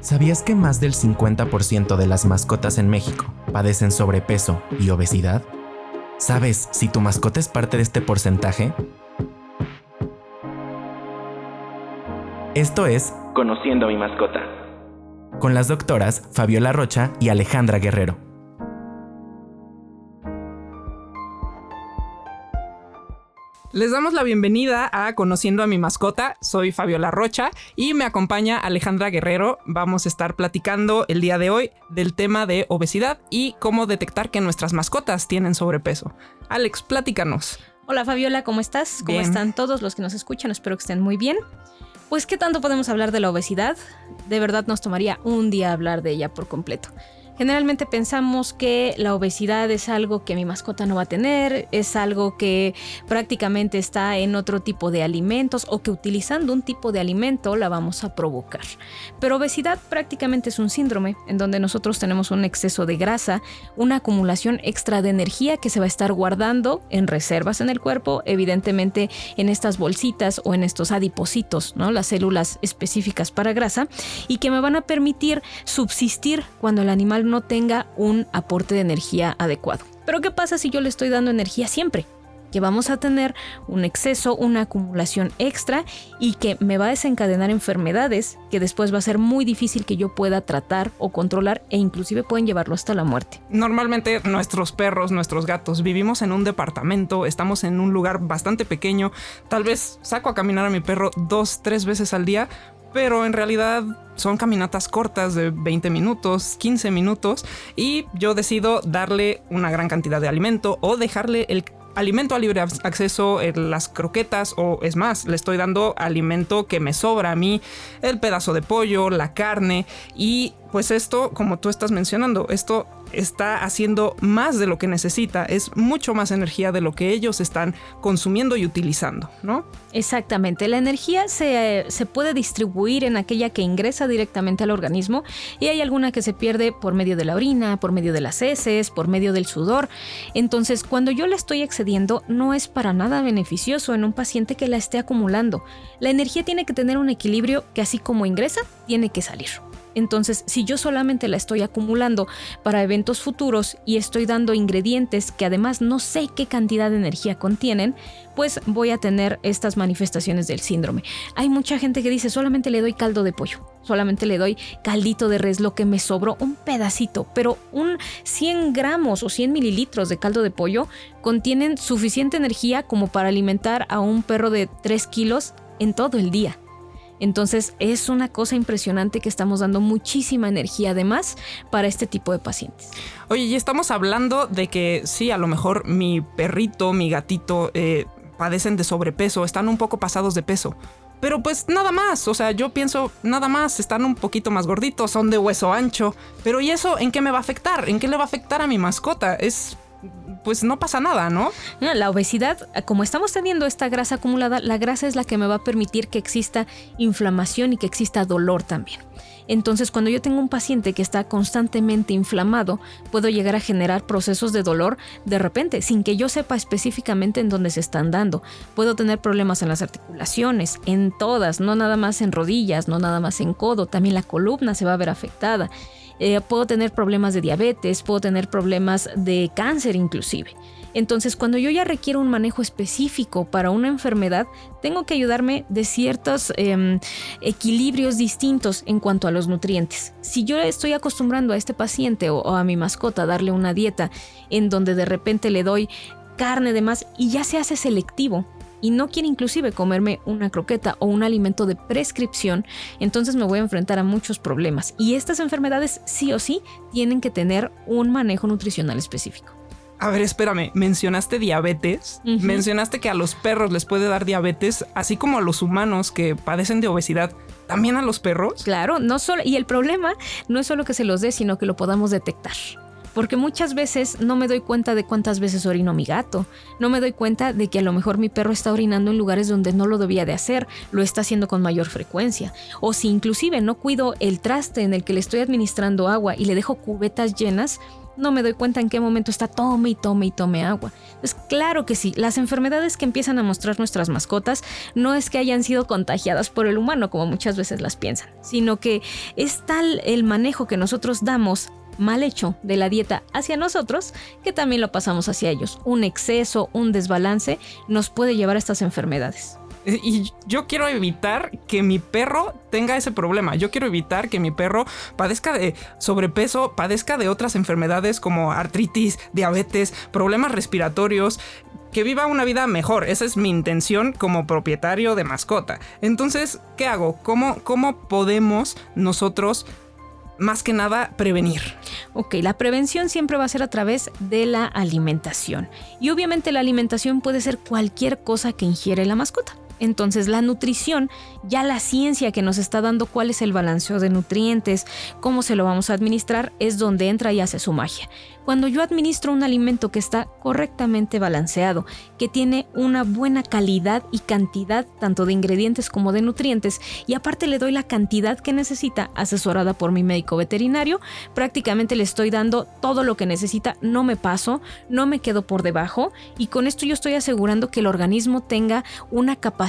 ¿Sabías que más del 50% de las mascotas en México padecen sobrepeso y obesidad? ¿Sabes si tu mascota es parte de este porcentaje? Esto es Conociendo a mi mascota. Con las doctoras Fabiola Rocha y Alejandra Guerrero. Les damos la bienvenida a Conociendo a mi mascota. Soy Fabiola Rocha y me acompaña Alejandra Guerrero. Vamos a estar platicando el día de hoy del tema de obesidad y cómo detectar que nuestras mascotas tienen sobrepeso. Alex, platícanos. Hola Fabiola, ¿cómo estás? ¿Cómo están todos los que nos escuchan? Espero que estén muy bien. Pues, ¿qué tanto podemos hablar de la obesidad? De verdad nos tomaría un día hablar de ella por completo. Generalmente pensamos que la obesidad es algo que mi mascota no va a tener, es algo que prácticamente está en otro tipo de alimentos o que utilizando un tipo de alimento la vamos a provocar. Pero obesidad prácticamente es un síndrome en donde nosotros tenemos un exceso de grasa, una acumulación extra de energía que se va a estar guardando en reservas en el cuerpo, evidentemente en estas bolsitas o en estos adipocitos, ¿no? las células específicas para grasa, y que me van a permitir subsistir cuando el animal no tenga un aporte de energía adecuado. Pero ¿qué pasa si yo le estoy dando energía siempre? que vamos a tener un exceso, una acumulación extra y que me va a desencadenar enfermedades que después va a ser muy difícil que yo pueda tratar o controlar e inclusive pueden llevarlo hasta la muerte. Normalmente nuestros perros, nuestros gatos, vivimos en un departamento, estamos en un lugar bastante pequeño, tal vez saco a caminar a mi perro dos, tres veces al día, pero en realidad son caminatas cortas de 20 minutos, 15 minutos y yo decido darle una gran cantidad de alimento o dejarle el alimento a libre acceso, las croquetas o es más, le estoy dando alimento que me sobra a mí, el pedazo de pollo, la carne y pues esto, como tú estás mencionando, esto está haciendo más de lo que necesita, es mucho más energía de lo que ellos están consumiendo y utilizando, ¿no? Exactamente, la energía se, se, puede distribuir en aquella que ingresa directamente al organismo y hay alguna que se pierde por medio de la orina, por medio de las heces, por medio del sudor. Entonces, cuando yo la estoy excediendo, no es para nada beneficioso en un paciente que la esté acumulando. La energía tiene que tener un equilibrio que así como ingresa, tiene que salir. Entonces, si yo solamente la estoy acumulando para eventos futuros y estoy dando ingredientes que además no sé qué cantidad de energía contienen, pues voy a tener estas manifestaciones del síndrome. Hay mucha gente que dice, solamente le doy caldo de pollo, solamente le doy caldito de res, lo que me sobró, un pedacito, pero un 100 gramos o 100 mililitros de caldo de pollo contienen suficiente energía como para alimentar a un perro de 3 kilos en todo el día. Entonces es una cosa impresionante que estamos dando muchísima energía además para este tipo de pacientes. Oye, y estamos hablando de que sí, a lo mejor mi perrito, mi gatito eh, padecen de sobrepeso, están un poco pasados de peso. Pero pues nada más, o sea, yo pienso nada más, están un poquito más gorditos, son de hueso ancho. Pero ¿y eso en qué me va a afectar? ¿En qué le va a afectar a mi mascota? Es pues no pasa nada, ¿no? La obesidad, como estamos teniendo esta grasa acumulada, la grasa es la que me va a permitir que exista inflamación y que exista dolor también. Entonces, cuando yo tengo un paciente que está constantemente inflamado, puedo llegar a generar procesos de dolor de repente, sin que yo sepa específicamente en dónde se están dando. Puedo tener problemas en las articulaciones, en todas, no nada más en rodillas, no nada más en codo, también la columna se va a ver afectada. Eh, puedo tener problemas de diabetes, puedo tener problemas de cáncer inclusive. Entonces, cuando yo ya requiero un manejo específico para una enfermedad, tengo que ayudarme de ciertos em, equilibrios distintos en cuanto a los nutrientes. Si yo estoy acostumbrando a este paciente o, a mi mascota a darle una dieta en donde de repente le doy carne de más y ya se hace selectivo, y no quiere inclusive comerme una croqueta o un alimento de prescripción, entonces me voy a enfrentar a muchos problemas. Y estas enfermedades sí o sí tienen que tener un manejo nutricional específico. A ver, espérame, mencionaste diabetes, mencionaste que a los perros les puede dar diabetes, así como a los humanos que padecen de obesidad, también a los perros. Claro, no solo, y el problema no es solo que se los dé, sino que lo podamos detectar porque muchas veces no me doy cuenta de cuántas veces orino mi gato, no me doy cuenta de que a lo mejor mi perro está orinando en lugares donde no lo debía de hacer, lo está haciendo con mayor frecuencia, o si inclusive no cuido el traste en el que le estoy administrando agua y le dejo cubetas llenas, no me doy cuenta en qué momento está tome y tome y tome agua. Entonces, claro que sí, las enfermedades que empiezan a mostrar nuestras mascotas no es que hayan sido contagiadas por el humano, como muchas veces las piensan, sino que es tal el manejo que nosotros damos mal hecho de la dieta hacia nosotros que también lo pasamos hacia ellos. Un exceso, un desbalance nos puede llevar a estas enfermedades. Y yo quiero evitar que mi perro tenga ese problema. Yo quiero evitar que mi perro padezca de sobrepeso, padezca de otras enfermedades como artritis, diabetes, problemas respiratorios, que viva una vida mejor. Esa es mi intención como propietario de mascota. Entonces, ¿qué hago? ¿Cómo, cómo podemos nosotros más que nada prevenir. Ok, la prevención siempre va a ser a través de la alimentación. Y obviamente la alimentación puede ser cualquier cosa que ingiere la mascota. Entonces la nutrición, ya la ciencia que nos está dando cuál es el balanceo de nutrientes, cómo se lo vamos a administrar, es donde entra y hace su magia. Cuando yo administro un alimento que está correctamente balanceado, que tiene una buena calidad y cantidad tanto de ingredientes como de nutrientes, y aparte le doy la cantidad que necesita, asesorada por mi médico veterinario, prácticamente le estoy dando todo lo que necesita, no me paso, no me quedo por debajo, y con esto yo estoy asegurando que el organismo tenga una capacidad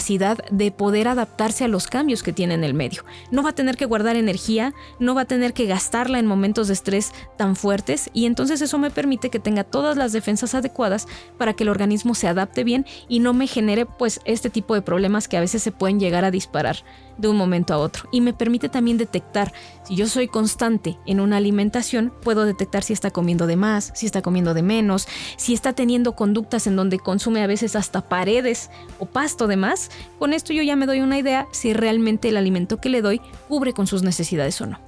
de poder adaptarse a los cambios que tiene en el medio. No va a tener que guardar energía, no va a tener que gastarla en momentos de estrés tan fuertes, y entonces eso me permite que tenga todas las defensas adecuadas para que el organismo se adapte bien y no me genere pues este tipo de problemas que a veces se pueden llegar a disparar de un momento a otro. Y me permite también detectar, si yo soy constante en una alimentación, puedo detectar si está comiendo de más, si está comiendo de menos, si está teniendo conductas en donde consume a veces hasta paredes o pasto de más. Con esto yo ya me doy una idea si realmente el alimento que le doy cubre con sus necesidades o no.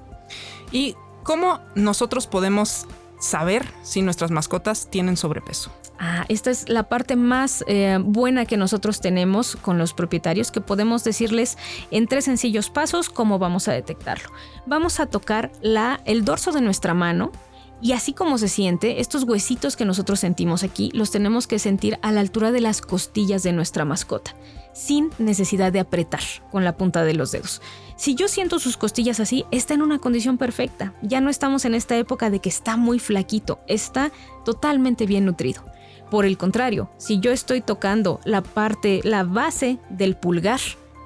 ¿Y cómo nosotros podemos saber si nuestras mascotas tienen sobrepeso. Ah, esta es la parte más eh, buena que nosotros tenemos con los propietarios, que podemos decirles en tres sencillos pasos cómo vamos a detectarlo. Vamos a tocar la, el dorso de nuestra mano, y así como se siente, estos huesitos que nosotros sentimos aquí los tenemos que sentir a la altura de las costillas de nuestra mascota, sin necesidad de apretar con la punta de los dedos. Si yo siento sus costillas así, está en una condición perfecta. Ya no estamos en esta época de que está muy flaquito, está totalmente bien nutrido. Por el contrario, si yo estoy tocando la parte, la base del pulgar,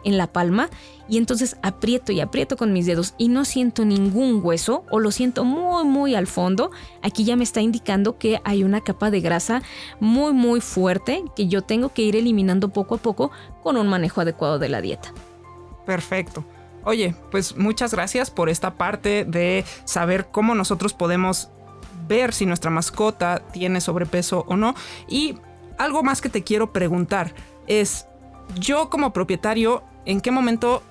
en la palma y entonces aprieto y aprieto con mis dedos y no siento ningún hueso o lo siento muy muy al fondo, aquí ya me está indicando que hay una capa de grasa muy muy fuerte que yo tengo que ir eliminando poco a poco con un manejo adecuado de la dieta. Perfecto. Oye, pues muchas gracias por esta parte de saber cómo nosotros podemos ver si nuestra mascota tiene sobrepeso o no. Y algo más que te quiero preguntar es, yo como propietario ¿en qué momento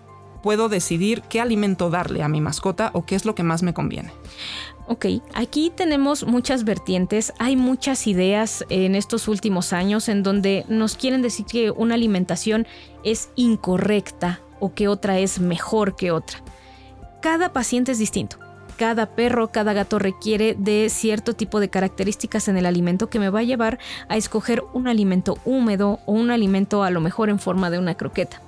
puedo decidir qué alimento darle a mi mascota o qué es lo que más me conviene? Ok, aquí tenemos muchas vertientes, hay muchas ideas en estos últimos años en donde nos quieren decir que una alimentación es incorrecta o que otra es mejor que otra. Cada paciente es distinto. Cada perro, cada gato requiere de cierto tipo de características en el alimento que me va a llevar a escoger un alimento húmedo o un alimento a lo mejor en forma de una croqueta.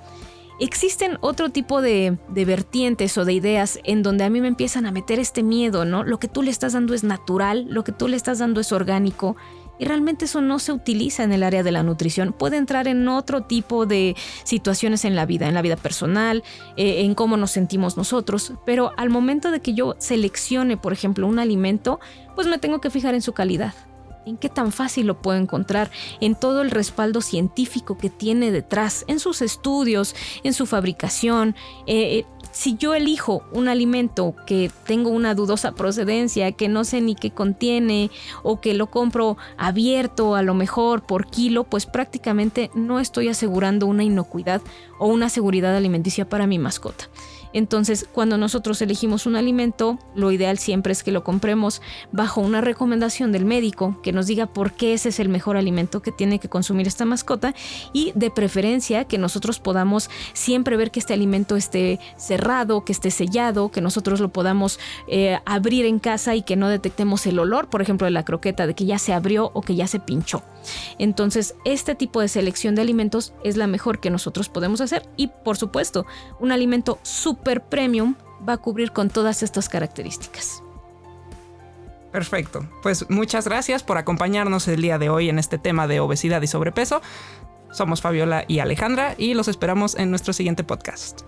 Existen otro tipo de, vertientes o de ideas en donde a mí me empiezan a meter este miedo, ¿no? Lo que tú le estás dando es natural, lo que tú le estás dando es orgánico. Y realmente eso no se utiliza en el área de la nutrición. Puede entrar en otro tipo de situaciones en la vida, en la vida personal, eh, en cómo nos sentimos nosotros. Pero al momento de que yo seleccione, por ejemplo, un alimento, pues me tengo que fijar en su calidad en qué tan fácil lo puedo encontrar, en todo el respaldo científico que tiene detrás, en sus estudios, en su fabricación. Eh, eh, si yo elijo un alimento que tengo una dudosa procedencia, que no sé ni qué contiene, o que lo compro abierto a lo mejor por kilo, pues prácticamente no estoy asegurando una inocuidad o una seguridad alimenticia para mi mascota. Entonces, cuando nosotros elegimos un alimento, lo ideal siempre es que lo compremos bajo una recomendación del médico que nos diga por qué ese es el mejor alimento que tiene que consumir esta mascota y de preferencia que nosotros podamos siempre ver que este alimento esté cerrado, que esté sellado, que nosotros lo podamos eh, abrir en casa y que no detectemos el olor, por ejemplo, de la croqueta, de que ya se abrió o que ya se pinchó. Entonces, este tipo de selección de alimentos es la mejor que nosotros podemos hacer y, por supuesto, un alimento súper premium va a cubrir con todas estas características. Perfecto. Pues muchas gracias por acompañarnos el día de hoy en este tema de obesidad y sobrepeso. Somos Fabiola y Alejandra y los esperamos en nuestro siguiente podcast.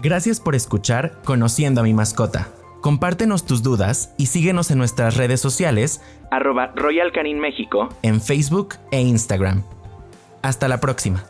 Gracias por escuchar Conociendo a mi mascota. Compártenos tus dudas y síguenos en nuestras redes sociales arroba Royal Canin México en Facebook e Instagram. Hasta la próxima.